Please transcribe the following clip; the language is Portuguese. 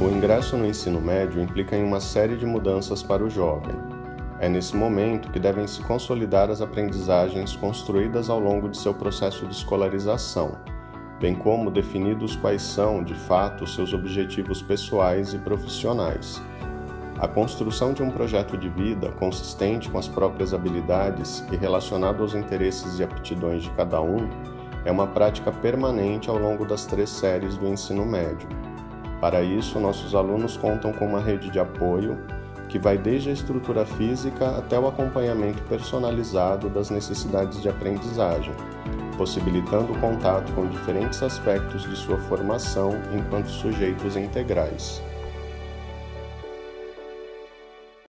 O ingresso no ensino médio implica em uma série de mudanças para o jovem. É nesse momento que devem se consolidar as aprendizagens construídas ao longo de seu processo de escolarização, bem como definidos quais são, de fato, seus objetivos pessoais e profissionais. A construção de um projeto de vida consistente com as próprias habilidades e relacionado aos interesses e aptidões de cada um é uma prática permanente ao longo das três séries do ensino médio. Para isso, nossos alunos contam com uma rede de apoio que vai desde a estrutura física até o acompanhamento personalizado das necessidades de aprendizagem, possibilitando o contato com diferentes aspectos de sua formação enquanto sujeitos integrais.